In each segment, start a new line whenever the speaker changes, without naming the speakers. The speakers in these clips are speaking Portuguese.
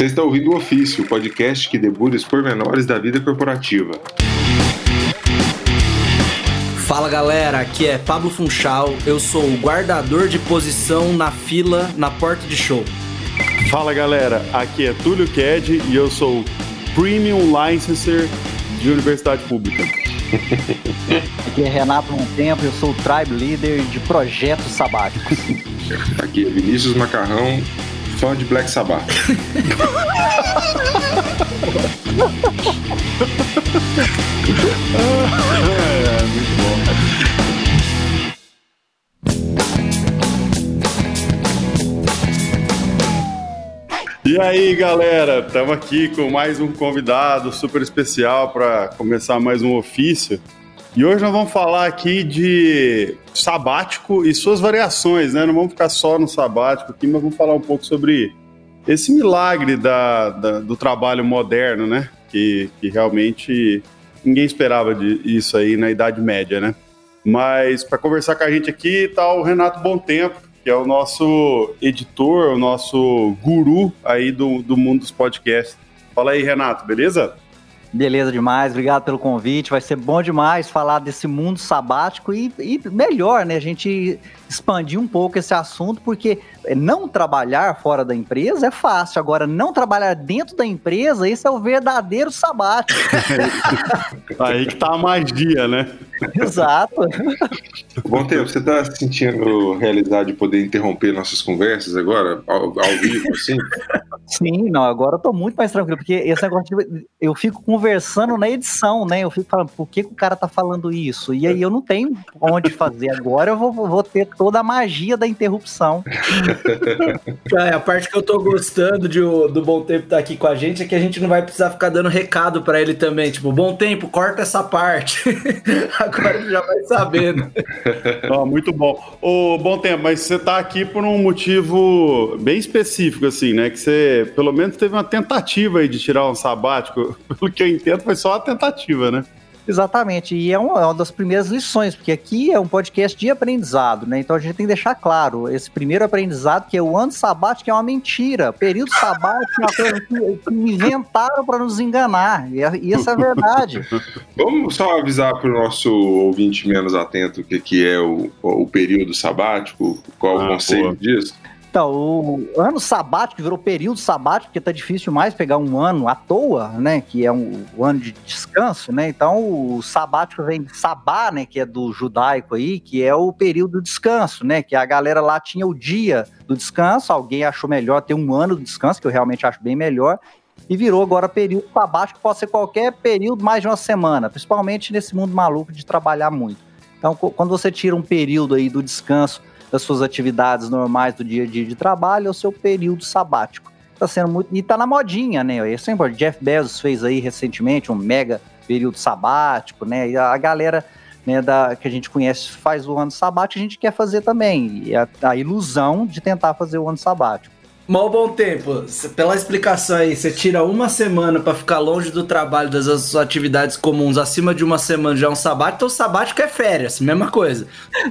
Você está ouvindo o Ofício, o podcast que debulha os pormenores da vida corporativa.
Fala galera, aqui é Pablo Funchal, eu sou o guardador de posição na fila na porta de show.
Fala galera, aqui é Túlio Ked e eu sou Premium Licenser de Universidade Pública.
Aqui é Renato Montempo, eu sou o Tribe Leader de projetos sabáticos.
Aqui é Vinícius Macarrão, fã de Black Sabbath.
E aí, galera, estamos aqui com mais um convidado super especial para começar mais um ofício. E hoje nós vamos falar aqui de sabático e suas variações, né? Não vamos ficar só no sabático aqui, mas vamos falar um pouco sobre esse milagre da, da do trabalho moderno, né? Que, que realmente ninguém esperava de isso aí na Idade Média, né? Mas para conversar com a gente aqui está o Renato Tempo, que é o nosso editor, o nosso guru aí do, do mundo dos podcasts. Fala aí, Renato, beleza?
Beleza demais, obrigado pelo convite. Vai ser bom demais falar desse mundo sabático e, e, melhor, né? A gente expandir um pouco esse assunto, porque não trabalhar fora da empresa é fácil. Agora, não trabalhar dentro da empresa, esse é o verdadeiro sabático.
Aí que tá a magia, né?
Exato.
Bom tempo, você tá se sentindo realizado de poder interromper nossas conversas agora, ao, ao vivo, assim?
Sim, não, agora eu tô muito mais tranquilo, porque esse negócio de, eu fico conversando na edição, né? Eu fico falando, por que, que o cara tá falando isso? E aí eu não tenho onde fazer agora, eu vou, vou ter toda a magia da interrupção.
É, a parte que eu tô gostando de, do Bom Tempo estar tá aqui com a gente é que a gente não vai precisar ficar dando recado para ele também, tipo, Bom Tempo, corta essa parte. Agora ele já vai sabendo.
Oh, muito bom. Ô, Bom Tempo, mas você tá aqui por um motivo bem específico, assim, né? Que você, pelo menos, teve uma tentativa aí de tirar um sabático. Pelo que eu entendo, foi só uma tentativa, né?
Exatamente, e é uma, é uma, das primeiras lições, porque aqui é um podcast de aprendizado, né? Então a gente tem que deixar claro esse primeiro aprendizado, que é o ano sabático, é uma mentira. Período sabático é uma coisa que, inventaram para nos enganar, e, e essa é a verdade.
Vamos só avisar para o nosso ouvinte menos atento o que, que é o, o período sabático, qual ah, o conceito boa. disso?
Então, o ano sabático virou período sabático, porque tá difícil mais pegar um ano à toa, né? Que é um, um ano de descanso, né? Então, o sabático vem de sabá, né? Que é do judaico aí, que é o período de descanso, né? Que a galera lá tinha o dia do descanso, alguém achou melhor ter um ano de descanso, que eu realmente acho bem melhor, e virou agora período sabático, pode ser qualquer período mais de uma semana, principalmente nesse mundo maluco de trabalhar muito. Então, quando você tira um período aí do descanso das suas atividades normais do dia a dia de trabalho é o seu período sabático. Tá sendo muito. E tá na modinha, né? É sempre, Jeff Bezos fez aí recentemente um mega período sabático, né? E a galera né, da, que a gente conhece faz o ano sabático, a gente quer fazer também. E a, a ilusão de tentar fazer o ano sabático.
Mal bom tempo, pela explicação aí, você tira uma semana para ficar longe do trabalho, das suas atividades comuns, acima de uma semana já é um sabático, então sabático é férias, mesma coisa.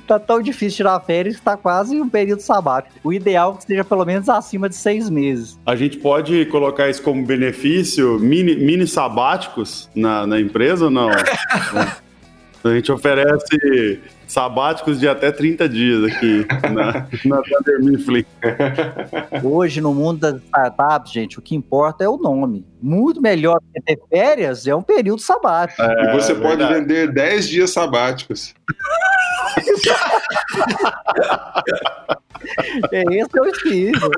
tá tão difícil tirar férias que tá quase um período sabático. O ideal é que seja pelo menos acima de seis meses.
A gente pode colocar isso como benefício, mini, mini sabáticos na, na empresa ou não? A gente oferece sabáticos de até 30 dias aqui na, na Thunder Mifflin.
Hoje, no mundo das startups, gente, o que importa é o nome. Muito melhor que ter férias é um período sabático.
É, e você é pode vender 10 dias sabáticos.
é esse é o estilo.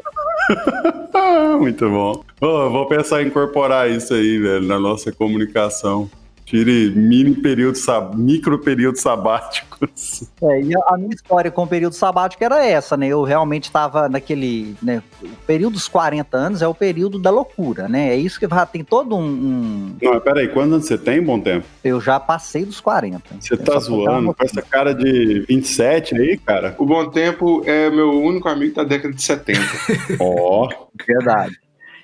Muito bom. Oh, vou pensar em incorporar isso aí, velho, na nossa comunicação. Tire mini período, micro períodos sabáticos.
É, e a minha história com o período sabático era essa, né? Eu realmente estava naquele. Né, o período dos 40 anos é o período da loucura, né? É isso que tem todo um. um...
Não, peraí, quando você tem, bom tempo?
Eu já passei dos 40.
Você tá zoando com essa cara de 27 aí, cara?
O bom tempo é meu único amigo da década de 70.
Ó.
oh. Verdade.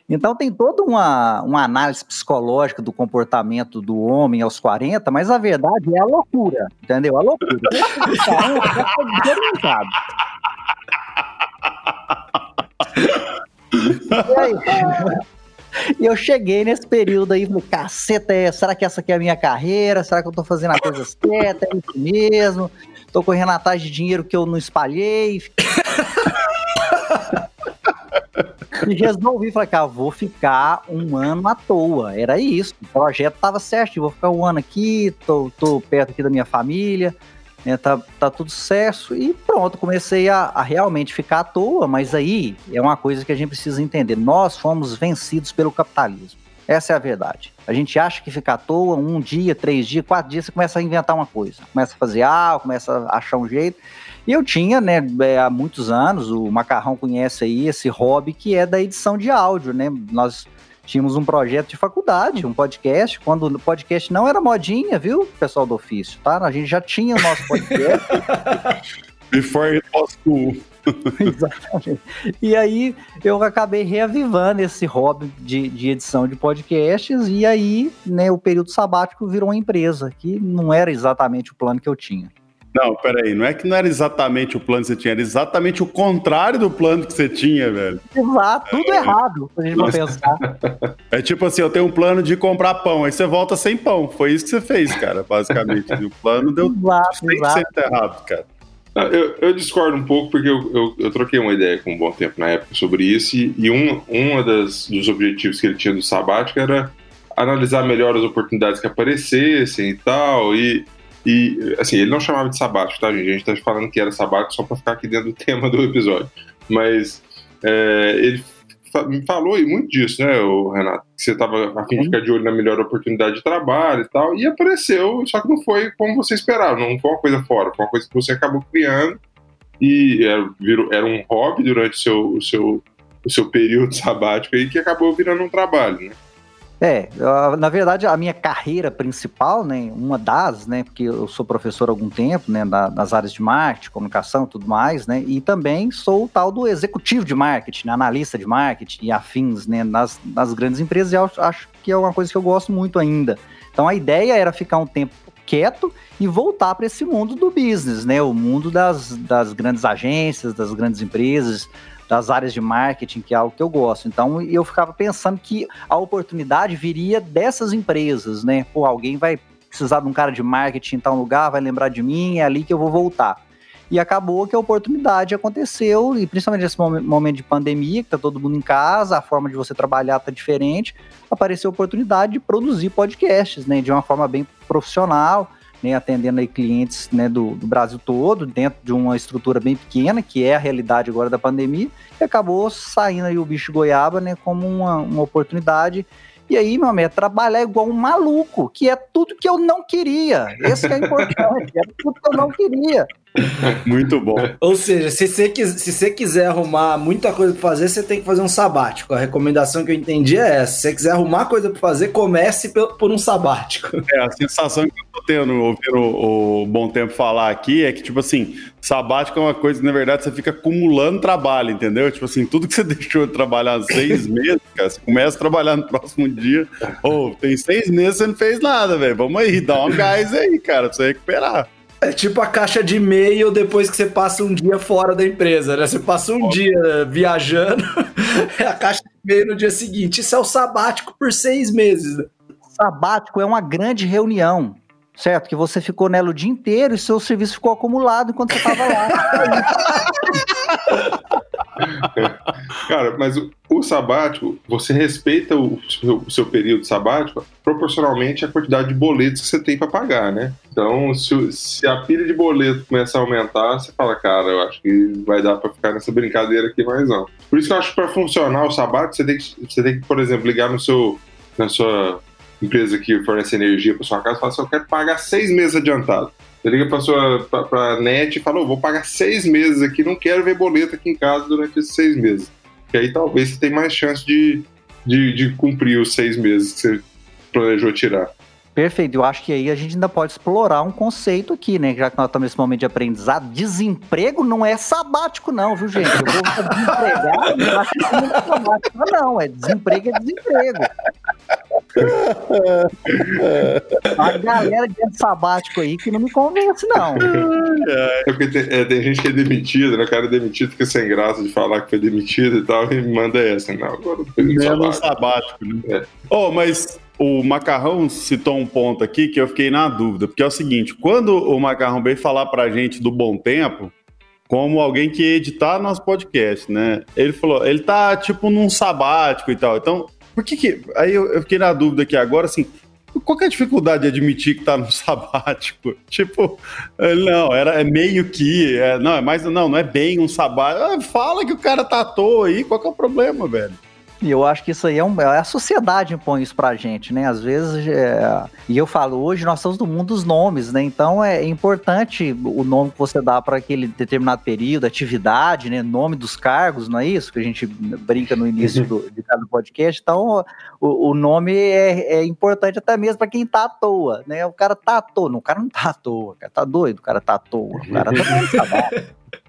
Então tem toda uma, uma análise psicológica do comportamento do homem aos 40, mas a verdade é a loucura, entendeu? A loucura. e aí? E eu cheguei nesse período aí, falei, caceta, é, será que essa aqui é a minha carreira? Será que eu tô fazendo a coisa certa? É isso mesmo? Tô correndo atrás de dinheiro que eu não espalhei. E resolvi, falei, cara, vou ficar um ano à toa. Era isso. O projeto tava certo, vou ficar um ano aqui, tô, tô perto aqui da minha família, né, tá, tá tudo certo. E pronto, comecei a, a realmente ficar à toa, mas aí é uma coisa que a gente precisa entender. Nós fomos vencidos pelo capitalismo. Essa é a verdade. A gente acha que ficar à toa, um dia, três dias, quatro dias, você começa a inventar uma coisa. Começa a fazer algo, começa a achar um jeito. E eu tinha, né, é, há muitos anos, o Macarrão conhece aí esse hobby que é da edição de áudio, né? Nós tínhamos um projeto de faculdade, um podcast, quando o podcast não era modinha, viu, pessoal do ofício, tá? A gente já tinha o nosso podcast.
Before it was cool.
Exatamente. E aí eu acabei reavivando esse hobby de, de, edição de podcasts, e aí né, o período sabático virou uma empresa, que não era exatamente o plano que eu tinha.
Não, peraí, não é que não era exatamente o plano que você tinha, era exatamente o contrário do plano que você tinha, velho.
Exato, tudo é. errado, a gente vai pensar.
É tipo assim, eu tenho um plano de comprar pão, aí você volta sem pão. Foi isso que você fez, cara, basicamente. o plano deu exato, 100% exato. errado, cara.
Eu, eu, discordo um pouco porque eu, eu, eu, troquei uma ideia com um bom tempo na época sobre isso e, e um, um das, dos objetivos que ele tinha do sabático era analisar melhor as oportunidades que aparecessem e tal, e e, assim, ele não chamava de sabático, tá, gente? A gente tá falando que era sabático só para ficar aqui dentro do tema do episódio. Mas é, ele me falou muito disso, né, o Renato? Que você estava a fim de ficar de olho na melhor oportunidade de trabalho e tal, e apareceu, só que não foi como você esperava, não foi uma coisa fora, foi uma coisa que você acabou criando e era, virou, era um hobby durante o seu, o seu, o seu período sabático aí que acabou virando um trabalho, né?
É, na verdade a minha carreira principal, né, uma das, né, porque eu sou professor há algum tempo, né, nas áreas de marketing, comunicação tudo mais, né, e também sou o tal do executivo de marketing, né, analista de marketing e afins, né, nas, nas grandes empresas, e eu acho que é uma coisa que eu gosto muito ainda. Então a ideia era ficar um tempo quieto e voltar para esse mundo do business, né, o mundo das, das grandes agências, das grandes empresas, das áreas de marketing, que é algo que eu gosto. Então eu ficava pensando que a oportunidade viria dessas empresas, né? Pô, alguém vai precisar de um cara de marketing em tal lugar, vai lembrar de mim, é ali que eu vou voltar. E acabou que a oportunidade aconteceu, e principalmente nesse momento de pandemia, que tá todo mundo em casa, a forma de você trabalhar tá diferente, apareceu a oportunidade de produzir podcasts, né, de uma forma bem profissional, né, atendendo aí clientes né, do, do, Brasil todo, dentro de uma estrutura bem pequena, que é a realidade agora da pandemia, e acabou saindo aí o bicho goiaba né, como uma, uma oportunidade. E aí, meu amigo, é trabalhar igual um maluco, que é tudo que eu não queria. Esse que é importante, é tudo que eu não queria.
Muito bom.
Ou seja, se você, se você quiser arrumar muita coisa para fazer, você tem que fazer um sabático. A recomendação que eu entendi é essa. Se você quiser arrumar coisa para fazer, comece por um sabático.
É, a sensação que eu tô tendo ouvindo o, o Bom Tempo falar aqui é que, tipo assim, sabático é uma coisa que, na verdade, você fica acumulando trabalho, entendeu? Tipo assim, tudo que você deixou de trabalhar seis meses, cara, você começa a trabalhar no próximo dia. Ou oh, tem seis meses você não fez nada, velho. Vamos aí, dá um gás aí, cara, pra você recuperar.
É tipo a caixa de e-mail depois que você passa um dia fora da empresa, né? Você passa um dia viajando, é a caixa de e-mail no dia seguinte. Isso é o sabático por seis meses. Né?
Sabático é uma grande reunião, certo? Que você ficou nela o dia inteiro e seu serviço ficou acumulado enquanto você estava lá.
Cara, mas o, o, sabático, você respeita o seu, o seu, período sabático proporcionalmente à quantidade de boletos que você tem para pagar, né? Então, se, se, a pilha de boleto começar a aumentar, você fala, cara, eu acho que vai dar para ficar nessa brincadeira aqui mais não. Por isso que eu acho que para funcionar o sabático, você tem, que, você tem que, por exemplo, ligar no seu, na sua empresa que fornece energia para sua casa e falar assim, eu quero pagar seis meses adiantado. Você liga para sua pra, pra net e fala, oh, vou pagar seis meses aqui, não quero ver boleto aqui em casa durante esses seis meses. Que aí talvez você tenha mais chance de, de, de cumprir os seis meses que você planejou tirar.
Perfeito, eu acho que aí a gente ainda pode explorar um conceito aqui, né? Já que nós estamos nesse momento de aprendizado, desemprego não é sabático, não, viu, gente? Eu vou desempregado, eu acho que não é sabático, não, é desemprego é desemprego. A galera de ano sabático aí que não me convence, não.
É tem, é, tem gente que é demitida, né? O cara é demitido, fica sem graça de falar que foi demitido e tal, e manda essa. Não, agora foi um
Menos
sabático.
sabático, né?
É.
Oh, mas o Macarrão citou um ponto aqui que eu fiquei na dúvida, porque é o seguinte, quando o Macarrão veio falar pra gente do Bom Tempo, como alguém que ia editar nosso podcast, né? Ele falou, ele tá tipo num sabático e tal. Então, por que que... Aí eu, eu fiquei na dúvida aqui agora, assim, qual é a dificuldade de admitir que tá no sabático? Tipo, ele, não, era, é meio que, é, não, é mais, não, não é bem um sabático. Ah, fala que o cara tá à toa aí, qual que é o problema, velho?
E eu acho que isso aí é, um, é a sociedade impõe isso pra gente, né? Às vezes, é, e eu falo, hoje nós estamos no mundo dos nomes, né? Então é importante o nome que você dá para aquele determinado período, atividade, né? Nome dos cargos, não é isso? Que a gente brinca no início do, de cada podcast. Então, o, o nome é, é importante até mesmo para quem tá à toa, né? O cara tá à toa, não, o cara não tá à toa, cara tá doido, o cara tá à toa, o cara tá trabalho.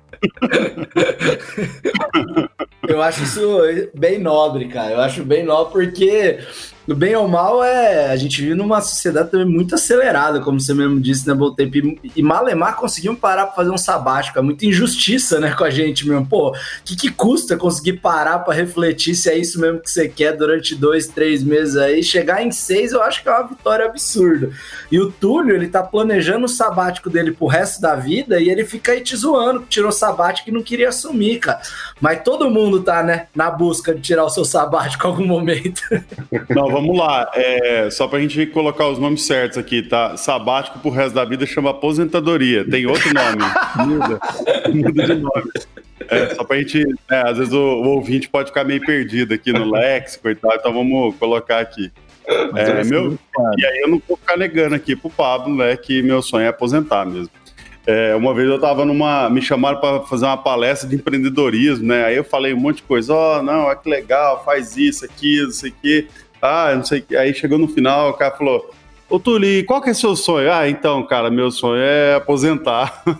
Eu acho isso bem nobre, cara. Eu acho bem nobre porque, no bem ou mal, é, a gente vive numa sociedade também muito acelerada, como você mesmo disse, né, Bom Tempo? E, e Malemar conseguiu parar pra fazer um sabático. É muita injustiça, né, com a gente mesmo. Pô, o que, que custa conseguir parar pra refletir se é isso mesmo que você quer durante dois, três meses aí? Chegar em seis, eu acho que é uma vitória absurda. E o Túlio, ele tá planejando o sabático dele pro resto da vida e ele fica aí te zoando, tirou sabático e não queria assumir, cara. Mas todo mundo tá, né, na busca de tirar o seu sabático em algum momento.
Não, vamos lá. É, só pra gente colocar os nomes certos aqui, tá? Sabático pro resto da vida chama aposentadoria. Tem outro nome. Muda. Muda de nome. É, só pra gente. né, às vezes o, o ouvinte pode ficar meio perdido aqui no léxico e tal, então vamos colocar aqui. É, meu, e aí eu não vou ficar negando aqui pro Pablo, né, que meu sonho é aposentar mesmo. É, uma vez eu tava numa. Me chamaram para fazer uma palestra de empreendedorismo, né? Aí eu falei um monte de coisa, ó, oh, não, é que legal, faz isso, aqui, não sei o quê. Ah, não sei. Aí chegou no final, o cara falou. Ô, Tuli, qual que é seu sonho? Ah, então, cara, meu sonho é aposentar. Pô,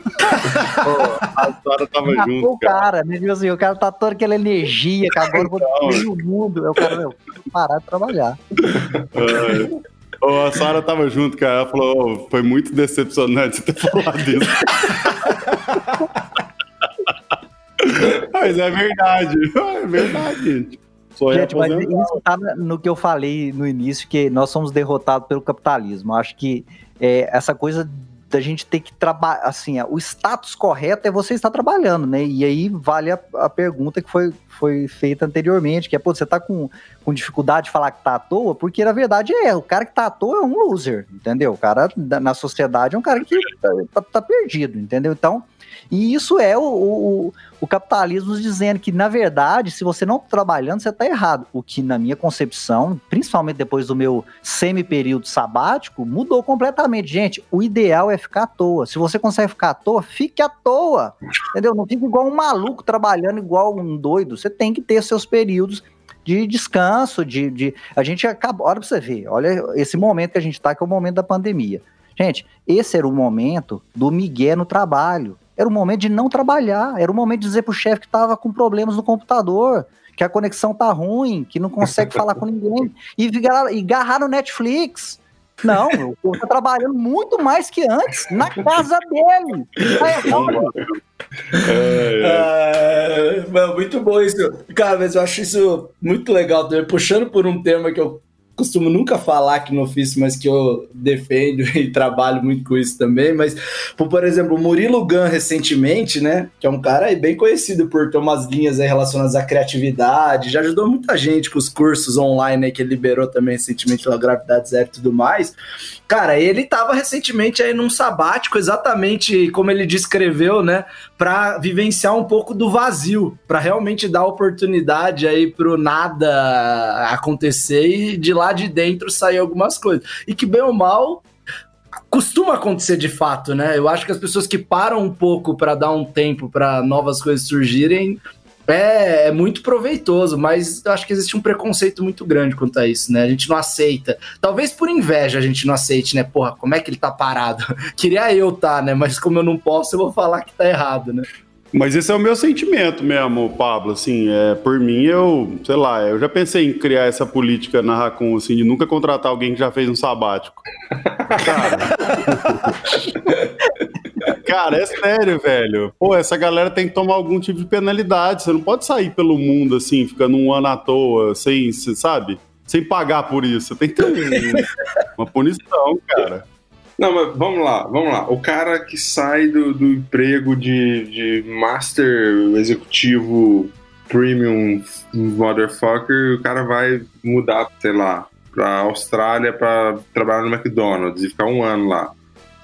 a história tava
Matou
junto,
o cara, né? Tipo assim, o cara tá toda aquela energia, que agora eu vou
Então,
destruir o mundo. Aí o cara, meu, parar de trabalhar.
É. Ô, a Sara tava junto, cara. Ela falou: "Ô, foi muito decepcionante você ter falado isso. Mas é verdade. É verdade, gente.
Gente, mas isso tá no que eu falei no início, que nós somos derrotados pelo capitalismo. Eu Acho que é, essa coisa da gente ter que trabalhar, assim, o status correto é você estar trabalhando, né? E aí vale a, a pergunta que foi, foi feita anteriormente, que é, pô, você tá com, com dificuldade de falar que tá à toa, porque na verdade é, o cara que tá à toa é um loser, entendeu? O cara na sociedade é um cara que tá, tá- tá perdido, entendeu? Então, e isso é o, o, o capitalismo dizendo que, na verdade, se você não tá trabalhando, você tá errado. O que, na minha concepção, principalmente depois do meu semi-período sabático, mudou completamente. Gente, o ideal é ficar à toa. Se você consegue ficar à toa, fique à toa. Entendeu? Não fique igual um maluco trabalhando igual um doido. Você tem que ter seus períodos de descanso, de, de... a gente acaba, olha pra você ver, olha esse momento que a gente tá, que é o momento da pandemia. Gente, esse era o momento do migué no trabalho. Era o momento de não trabalhar. Era o momento de dizer pro chefe que tava com problemas no computador, que a conexão tá ruim, que não consegue falar com ninguém. E, e agarrar no Netflix. Não, o povo tá trabalhando muito mais que antes, na casa dele. Tá errado.
É, é.
Ah, muito bom isso. Cara, mas eu acho isso muito legal também. Puxando por um tema que eu costumo nunca falar aqui no ofício, mas que eu defendo e trabalho muito com isso também. Mas, por, exemplo, o Murilo Gun recentemente, né? Que é um cara bem conhecido por ter umas linhas relacionadas à criatividade, já ajudou muita gente com os cursos online aí que ele liberou também recentemente lá, Gravidade Zero e tudo mais. Cara, ele tava recentemente aí num sabático, exatamente como ele descreveu, né? Para vivenciar um pouco do vazio, para realmente dar oportunidade aí pro nada acontecer e de lá de dentro sair algumas coisas. E que bem ou mal costuma acontecer de fato, né? Eu acho que as pessoas que param um pouco para dar um tempo para novas coisas surgirem é, é muito proveitoso, mas eu acho que existe um preconceito muito grande quanto a isso, né? A gente não aceita. Talvez por inveja a gente não aceite, né? Porra, como é que ele tá parado? Queria eu tá, né? Mas como eu não posso, eu vou falar que tá errado, né?
Mas esse é o meu sentimento mesmo, Pablo. Assim, é, por mim, eu, sei lá, eu já pensei em criar essa política na Racon, assim, de nunca contratar alguém que já fez um sabático. Cara, cara, é sério, velho. Pô, essa galera tem que tomar algum tipo de penalidade. Você não pode sair pelo mundo, assim, ficando um ano à toa, sem, sabe? Sem pagar por isso. Tem que ter uma punição, cara.
Não, mas vamos lá, vamos lá. O cara que sai do, do emprego de, de master executivo premium motherfucker, o cara vai mudar, sei lá, pra Austrália pra trabalhar no McDonald's e ficar um ano lá.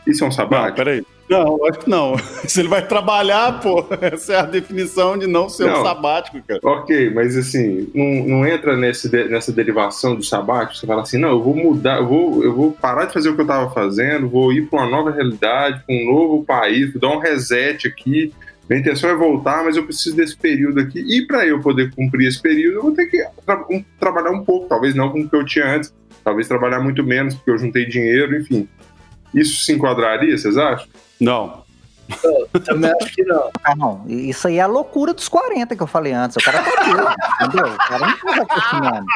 Isso é um sabático?
Não, peraí. Não, acho que não. Se ele vai trabalhar, pô, essa é a definição de não ser não. um sabático, cara.
Ok, mas assim, não, não entra nesse, nessa derivação do sabático, você fala assim, não, eu vou mudar, eu vou, eu vou parar de fazer o que eu tava fazendo, vou ir para uma nova realidade, para um novo país, vou dar um reset aqui. Minha intenção é voltar, mas eu preciso desse período aqui. E para eu poder cumprir esse período, eu vou ter que tra um, trabalhar um pouco, talvez não com o que eu tinha antes, talvez trabalhar muito menos, porque eu juntei dinheiro, enfim. Isso se enquadraria, vocês acham?
Não.
Eu também acho que não.
Ah, não. Isso aí é a loucura dos 40 que eu falei antes. O cara tá doido, entendeu? O cara não tá raciocinando.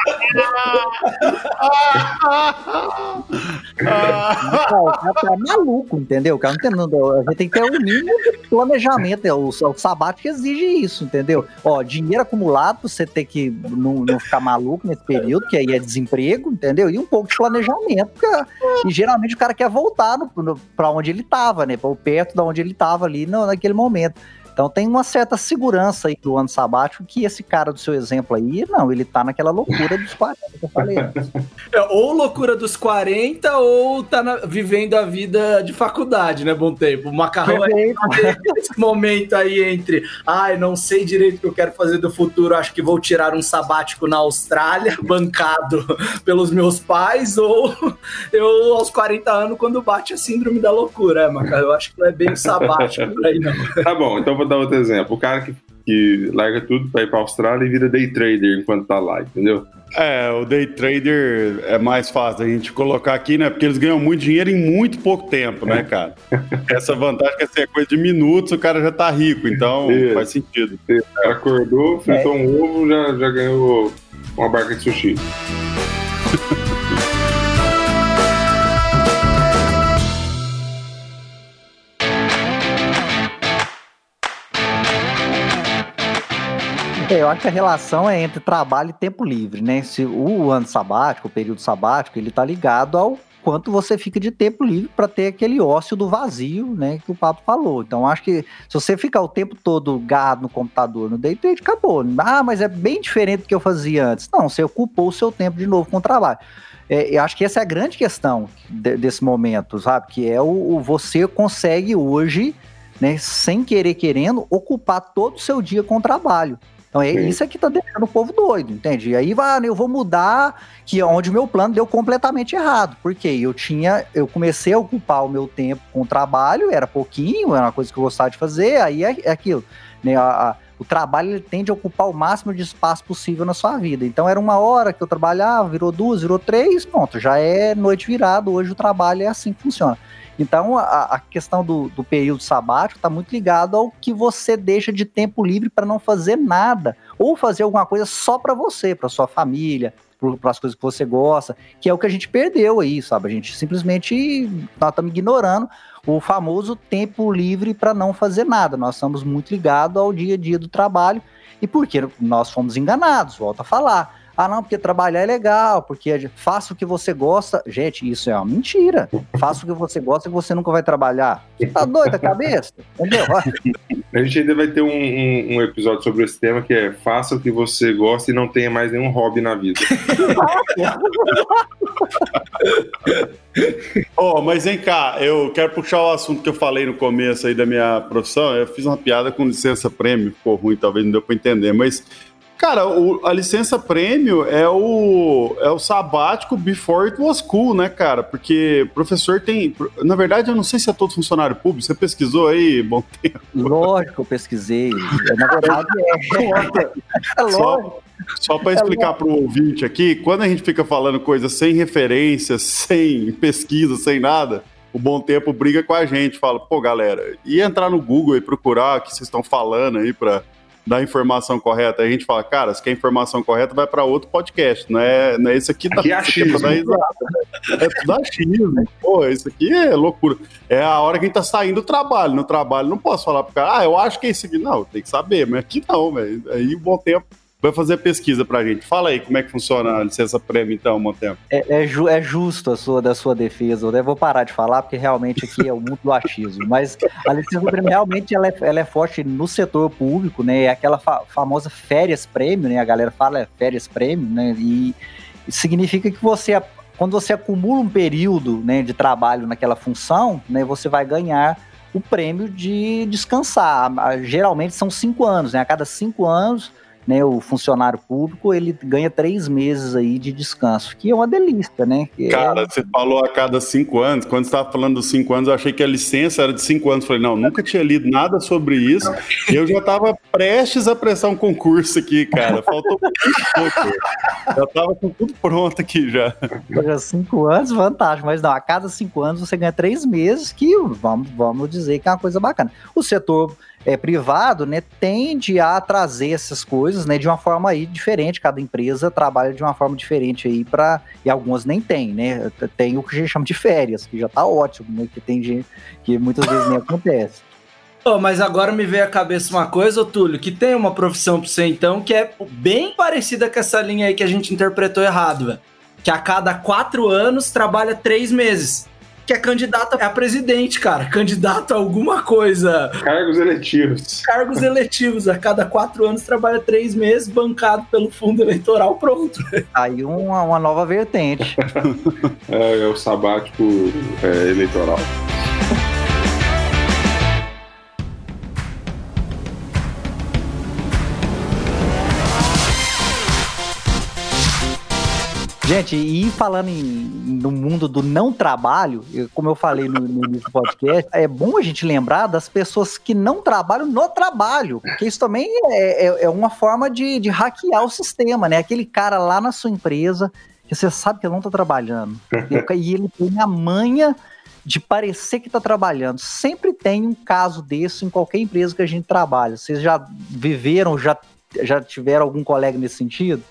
O cara tá maluco, entendeu? O cara não tem, a gente tem que ter um mínimo de planejamento. O, o sabático exige isso, entendeu? Ó, dinheiro acumulado, você tem que não, não ficar maluco nesse período, que aí é desemprego, entendeu? E um pouco de planejamento. Porque, e geralmente o cara quer voltar no, no, pra onde ele tava, né? Pra perto de onde ele estava ali no, naquele momento. Então tem uma certa segurança aí do ano sabático que esse cara do seu exemplo aí, não, ele tá naquela loucura dos 40 que eu falei antes.
É, ou loucura dos 40 ou tá na, vivendo a vida de faculdade, né, bom tempo. O macarrão é esse momento aí entre, ai, não sei direito o que eu quero fazer do futuro, acho que vou tirar um sabático na Austrália, bancado pelos meus pais, ou eu aos 40 anos quando bate a síndrome da loucura, é, macarrão, eu acho que não é bem o sabático por aí não.
Tá bom, então vou dar outro exemplo. O cara que, que larga tudo para ir para Austrália e vira day trader enquanto tá lá, entendeu?
É, o day trader é mais fácil a gente colocar aqui, né? Porque eles ganham muito dinheiro em muito pouco tempo, né, cara? Essa vantagem que assim, é coisa de minutos, o cara já tá rico, então Isso. faz sentido.
Isso. Acordou, fritou é. um ovo, já, já ganhou uma barca de sushi.
Eu acho que a relação é entre trabalho e tempo livre, né? Se o ano sabático, o período sabático, ele tá ligado ao quanto você fica de tempo livre para ter aquele ócio do vazio, né, que o Papo falou. Então, acho que se você ficar o tempo todo gado no computador, no day trade, acabou. Ah, mas é bem diferente do que eu fazia antes. Não, você ocupou o seu tempo de novo com o trabalho. É, eu acho que essa é a grande questão de, desse momento, sabe? Que é o, o você consegue hoje, né, sem querer querendo, ocupar todo o seu dia com o trabalho. Então é Sim. isso é que tá deixando o povo doido, entende? E aí vai, eu vou mudar, que é onde o meu plano deu completamente errado. Porque eu tinha, eu comecei a ocupar o meu tempo com o trabalho, era pouquinho, era uma coisa que eu gostava de fazer, aí é, é aquilo, né? A, a, o trabalho ele tende a ocupar o máximo de espaço possível na sua vida. Então era uma hora que eu trabalhava, virou duas, virou três, pronto, já é noite virada, hoje o trabalho é assim que funciona. Então, a, a questão do, do, período sabático está muito ligado ao que você deixa de tempo livre para não fazer nada, ou fazer alguma coisa só para você, para sua família, para as coisas que você gosta, que é o que a gente perdeu aí, sabe? A gente simplesmente nós estamos ignorando o famoso tempo livre para não fazer nada. Nós estamos muito ligados ao dia a dia do trabalho e porque nós fomos enganados, volta a falar. Ah, não, porque trabalhar é legal, porque faça o que você gosta. Gente, isso é uma mentira. Faça o que você gosta e você nunca vai trabalhar. Você tá doido a cabeça? Entendeu?
A gente ainda vai ter um, um, um, episódio sobre esse tema que é faça o que você gosta e não tenha mais nenhum hobby na vida.
oh, mas vem cá, eu quero puxar o assunto que eu falei no começo aí da minha profissão. Eu fiz uma piada com licença prêmio, ficou ruim, talvez não deu para entender, mas Cara, o, a licença prêmio é o, é o sabático before it was cool, né, cara? Porque professor tem. Na verdade, eu não sei se é todo funcionário público. Você pesquisou aí, bom tempo?
Lógico, eu pesquisei. Na verdade, é.
é lógico. Só, só para explicar é para o ouvinte aqui, quando a gente fica falando coisas sem referência, sem pesquisa, sem nada, o Bom Tempo briga com a gente, fala, pô, galera, e entrar no Google e procurar o que vocês estão falando aí para da informação correta. A gente fala, cara, se quer informação correta, vai para outro podcast. Não é, não é esse aqui,
aqui é achismo.
É, né? é tudo achismo. Pô, isso aqui é loucura. É a hora que a gente tá saindo do trabalho. No trabalho, não posso falar pro cara, ah, eu acho que é isso aqui. Não, tem que saber, mas aqui não, velho. Aí, bom tempo vai fazer pesquisa pra gente. Fala aí como é que funciona a licença prêmio, então, Montempo.
É, é, ju é justo a sua, da sua defesa. Eu vou parar de falar, porque realmente aqui é o mundo do achismo. Mas a licença prêmio realmente ela é, ela é forte no setor público, né? É aquela fa famosa férias prêmio, né? A galera fala é férias prêmio, né? E significa que você, quando você acumula um período né, de trabalho naquela função, né? Você vai ganhar o prêmio de descansar. Geralmente são cinco anos, né? A cada cinco anos né, o funcionário público, ele ganha três meses aí de descanso, que é uma delícia, né? Que
é Cara, é... você falou a cada cinco anos, quando você estava falando dos cinco anos, eu achei que a licença era de cinco anos. Falei, não, nunca tinha lido nada sobre isso, e eu já estava prestes a prestar um concurso aqui, cara. Faltou muito pouco. Já estava com tudo pronto aqui já.
Já cinco anos, vantagem, mas não, a cada cinco anos você ganha três meses, que vamos, vamos dizer que é uma coisa bacana. O setor é, privado, né, tende a trazer essas coisas, né, de uma forma aí diferente. Cada empresa trabalha de uma forma diferente aí para e algumas nem tem, né? Tem o que a gente chama de férias, que já tá ótimo, né? Que tem gente que muitas vezes nem acontece.
Oh, mas agora me veio à cabeça uma coisa, Túlio, que tem uma profissão para você então que é bem parecida com essa linha aí que a gente interpretou errado, velho. Que a cada quatro anos trabalha três meses que é candidato a presidente, cara. Candidato a alguma coisa.
Cargos eletivos.
Cargos eletivos. A cada quatro anos trabalha três meses, bancado pelo fundo eleitoral, pronto.
Aí uma, uma nova vertente.
é, é, o sabático é, eleitoral.
Gente, e falando em, no mundo do não trabalho, como eu falei no, no podcast, é bom a gente lembrar das pessoas que não trabalham no trabalho, porque isso também é, é, é uma forma de, de hackear o sistema, né? Aquele cara lá na sua empresa, que você sabe que ele não está trabalhando, e ele tem a manha de parecer que está trabalhando. Sempre tem um caso desse em qualquer empresa que a gente trabalha. Vocês já viveram, já, já tiveram algum colega nesse sentido?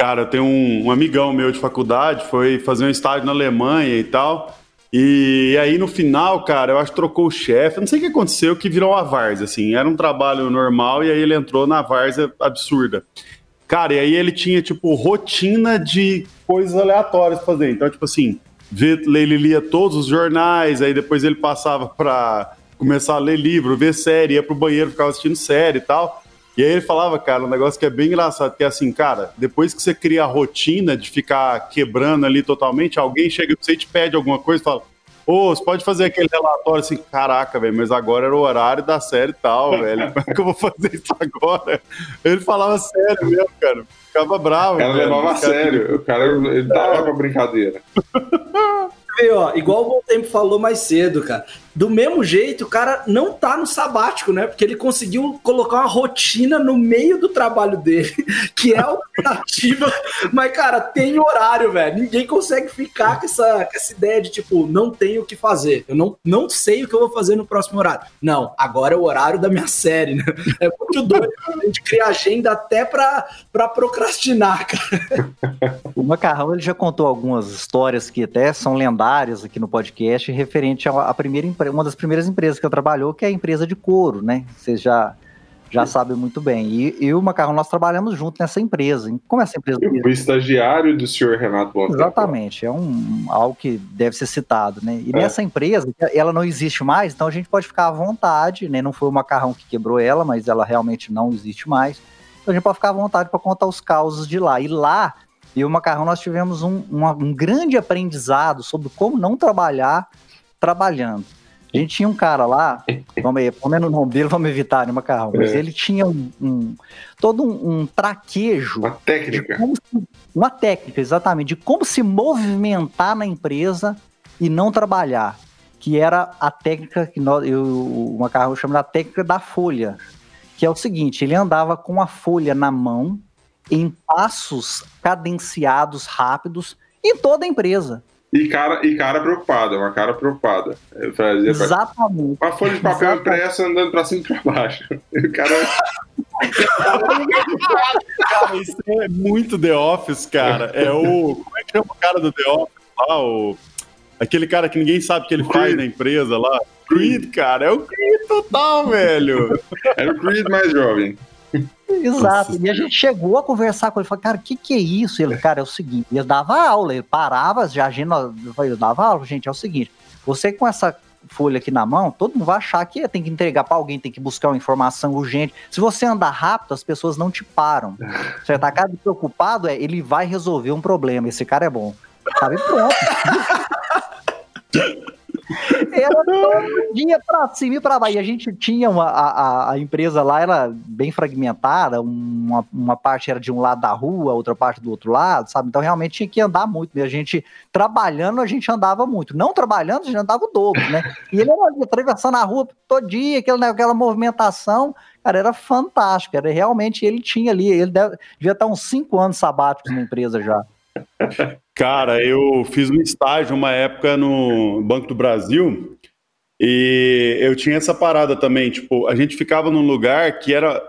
Cara, eu tenho um, um, amigão meu de faculdade, foi fazer um estágio na Alemanha e tal. E, aí no final, cara, eu acho que trocou o chefe. Não sei o que aconteceu, que virou uma várzea, assim. Era um trabalho normal e aí ele entrou na várzea absurda. Cara, e aí ele tinha, tipo, rotina de coisas aleatórias pra fazer. Então, tipo assim, ele lia todos os jornais, aí depois ele passava pra começar a ler livro, ver série, ia pro banheiro, ficava assistindo série e tal. E aí ele falava, cara, um negócio que é bem engraçado, que é assim, cara, depois que você cria a rotina de ficar quebrando ali totalmente, alguém chega pra você e te pede alguma coisa e fala, ô, oh, você pode fazer aquele relatório assim, caraca, velho, mas agora era o horário da série e tal, velho, como é que eu vou fazer isso agora? Ele falava sério mesmo, cara, ficava bravo. O
cara levava a sério, o cara ele dava pra brincadeira.
Vê, ó, igual o Bom Tempo falou mais cedo, cara do mesmo jeito, o cara não tá no sabático, né? Porque ele conseguiu colocar uma rotina no meio do trabalho dele, que é alternativa, mas, cara, tem horário, velho. Ninguém consegue ficar com essa, com essa ideia de, tipo, não tenho o que fazer. Eu não, não sei o que eu vou fazer no próximo horário. Não, agora é o horário da minha série, né? É muito doido. A gente cria agenda até pra, pra procrastinar, cara.
O Macarrão, ele já contou algumas histórias que até são lendárias aqui no podcast, referente à primeira uma das primeiras empresas que eu trabalhou, que é a empresa de couro, né? Vocês já, já sabem muito bem. E, e o Macarrão, nós trabalhamos junto nessa empresa. Como é essa empresa?
Eu fui estagiário do senhor Renato Bontempo.
Exatamente, é um, algo que deve ser citado, né? E é. nessa empresa, ela não existe mais, então a gente pode ficar à vontade, né? Não foi o Macarrão que quebrou ela, mas ela realmente não existe mais. Então a gente pode ficar à vontade para contar os causos de lá. E lá, e o Macarrão, nós tivemos um, uma, um grande aprendizado sobre como não trabalhar trabalhando. A gente tinha um cara lá, vamos, pelo menos o nome dele, vamos evitar, né, Macarrão? Mas é. ele tinha um, um todo um, um, traquejo.
Uma técnica.
Se, uma técnica, exatamente, de como se movimentar na empresa e não trabalhar. Que era a técnica que nós, eu, o Macarrão chama da técnica da folha. Que é o seguinte: ele andava com a folha na mão, em passos cadenciados rápidos, em toda a empresa.
E cara, e cara preocupada, uma cara preocupada. Eu fazia
Exatamente.
Uma folha de papel impressa andando pra cima e pra baixo. O cara.
cara, isso é muito The Office, cara. É o. Como é que chama o cara do The Office lá? O, aquele cara que ninguém sabe o que ele faz na empresa lá. Creed, cara. É o Creed total, velho.
Era o Creed mais jovem.
Exato. E a gente chegou a conversar com ele, falou, cara, o que, que é isso? Ele, cara, é o seguinte, ele dava aula, ele parava, já a gente, eu dava aula, gente, é o seguinte, você com essa folha aqui na mão, todo mundo vai achar que tem que entregar para alguém, tem que buscar uma informação urgente. Se você andar rápido, as pessoas não te param. Você tá cada preocupado, é, ele vai resolver um problema, esse cara é bom. Sabe, pronto. Era todo dia pra cima e pra baixo. E a gente tinha uma, a, a empresa lá, era bem fragmentada, uma, uma parte era de um lado da rua, outra parte do outro lado, sabe? Então realmente tinha que andar muito. E a gente, trabalhando, a gente andava muito. Não trabalhando, a gente andava o dobro, né? E ele era ali, atravessando a rua todo dia, aquela, aquela movimentação. Cara, era fantástico. Era realmente, ele tinha ali, ele deve, devia estar uns cinco anos sabáticos na empresa já.
Cara, eu fiz um estágio uma época no Banco do Brasil e eu tinha essa parada também, tipo, a gente ficava num lugar que era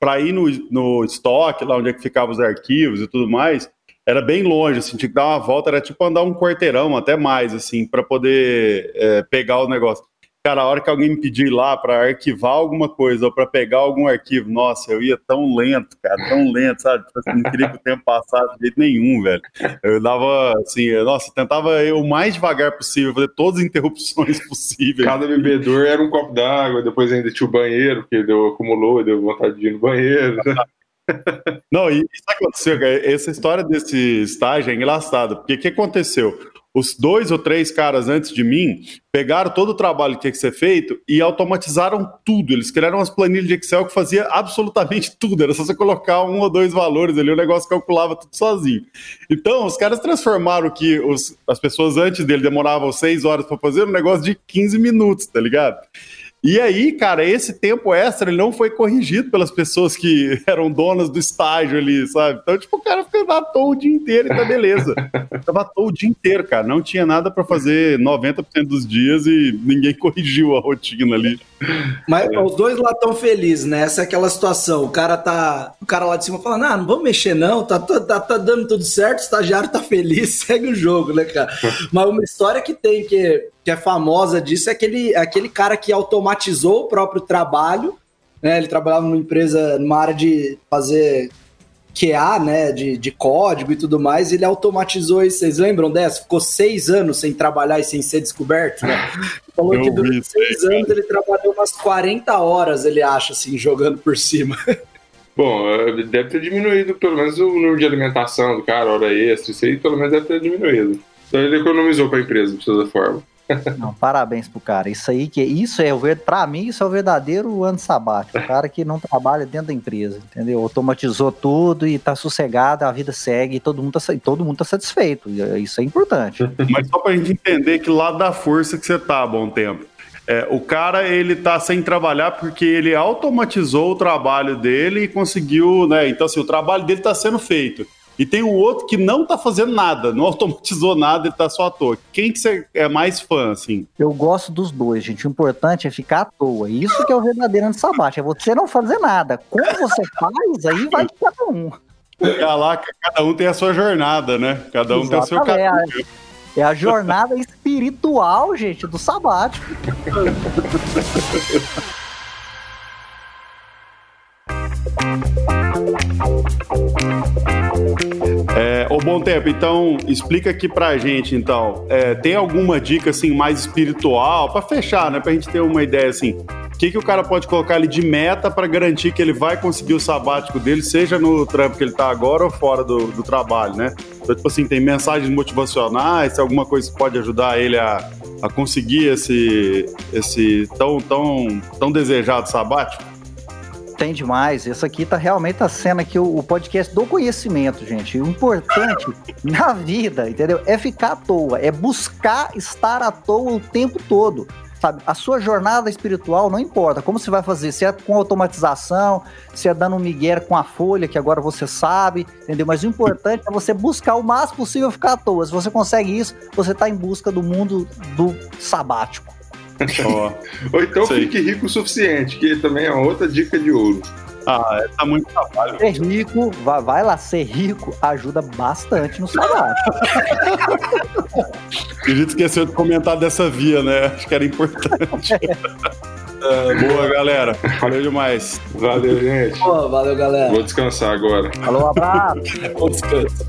para ir no, no estoque, lá onde é que ficavam os arquivos e tudo mais, era bem longe, assim, tinha que dar uma volta, era tipo andar um quarteirão, até mais, assim, para poder é, pegar o negócio. Cara, a hora que alguém me pedir lá para arquivar alguma coisa ou para pegar algum arquivo, nossa, eu ia tão lento, cara, tão lento, sabe? Tipo assim, não queria que o tempo passasse de jeito nenhum, velho. Eu dava, assim, nossa, tentava eu o mais devagar possível, fazer todas as interrupções possíveis.
Cada bebedor era um copo d'água, depois ainda tinha o banheiro, porque deu, acumulou, deu vontade de ir no banheiro.
Não, e isso aconteceu, cara? Essa história desse estágio é engraçada, porque o que aconteceu? Os dois ou três caras antes de mim pegaram todo o trabalho que tinha que ser feito e automatizaram tudo. Eles criaram umas planilhas de Excel que fazia absolutamente tudo. Era só você colocar um ou dois valores ali, o negócio calculava tudo sozinho. Então, os caras transformaram que os, as pessoas antes dele demoravam seis horas para fazer um negócio de 15 minutos, tá ligado? E aí, cara, esse tempo extra ele não foi corrigido pelas pessoas que eram donas do estágio ali, sabe? Então, tipo, o cara fica à toa o dia inteiro e tá beleza. Tava à toa o dia inteiro, cara. Não tinha nada para fazer 90% dos dias e ninguém corrigiu a rotina ali.
Mas é. os dois lá estão felizes, né? Essa é aquela situação. O cara tá. O cara lá de cima falando, ah, não vamos mexer, não, tá, tá, tá dando tudo certo, o estagiário tá feliz, segue o jogo, né, cara? Mas uma história que tem que que é famosa disso é aquele, aquele cara que automatizou o próprio trabalho. Né? Ele trabalhava numa empresa, numa área de fazer QA, né? De, de código e tudo mais. E ele automatizou isso. Vocês lembram dessa? Ficou seis anos sem trabalhar e sem ser descoberto, né? Falou que durante seis anos cara. ele trabalhou umas 40 horas, ele acha, assim, jogando por cima.
Bom, deve ter diminuído pelo menos o número de alimentação do cara, hora extra, isso aí pelo menos deve ter diminuído. Então ele economizou para a empresa, de toda forma.
Não, parabéns pro cara. Isso aí que isso é o para mim isso é o verdadeiro ano sabático. O cara que não trabalha dentro da empresa, entendeu? Automatizou tudo e tá sossegado, a vida segue, e todo mundo tá, todo mundo tá satisfeito. Isso é importante.
Mas só pra gente entender que lado da força que você tá, bom tempo. É, o cara ele tá sem trabalhar porque ele automatizou o trabalho dele e conseguiu, né? Então assim, o trabalho dele tá sendo feito. E tem um outro que não tá fazendo nada, não automatizou nada, ele tá só à toa. Quem que você é mais fã, assim?
Eu gosto dos dois, gente. O importante é ficar à toa. Isso que é o verdadeiro anti-sabate, é você não fazer nada. Como você faz, aí vai de cada um.
É lá, cada um tem a sua jornada, né? Cada um Exatamente. tem o seu caminho.
É a jornada espiritual, gente, do sabático.
É, ô Bom Tempo, então explica aqui pra gente, então, é, tem alguma dica assim mais espiritual para fechar, né? Pra gente ter uma ideia assim, o que, que o cara pode colocar ali de meta para garantir que ele vai conseguir o sabático dele, seja no trampo que ele tá agora ou fora do, do trabalho, né? Então, tipo assim, tem mensagens motivacionais, tem alguma coisa que pode ajudar ele a, a conseguir esse, esse tão, tão, tão desejado sabático?
Tem demais. Esse aqui tá realmente tá sendo aqui o, o podcast do conhecimento, gente. O importante na vida, entendeu? É ficar à toa, é buscar estar à toa o tempo todo. sabe? A sua jornada espiritual não importa como você vai fazer, se é com automatização, se é dando um migué com a folha, que agora você sabe, entendeu? Mas o importante é você buscar o máximo possível ficar à toa. Se você consegue isso, você está em busca do mundo do sabático.
Oh, Ou então sei. fique rico o suficiente, que também é outra dica de ouro.
Ah, é, tá muito trabalho.
Ser rico, vai, vai lá, ser rico ajuda bastante no salário.
a gente esqueceu de comentar dessa via, né? Acho que era importante. É, boa, galera. Valeu demais.
Valeu, gente.
Boa, valeu, galera.
Vou descansar agora.
Falou, um abraço.
Bom descanso.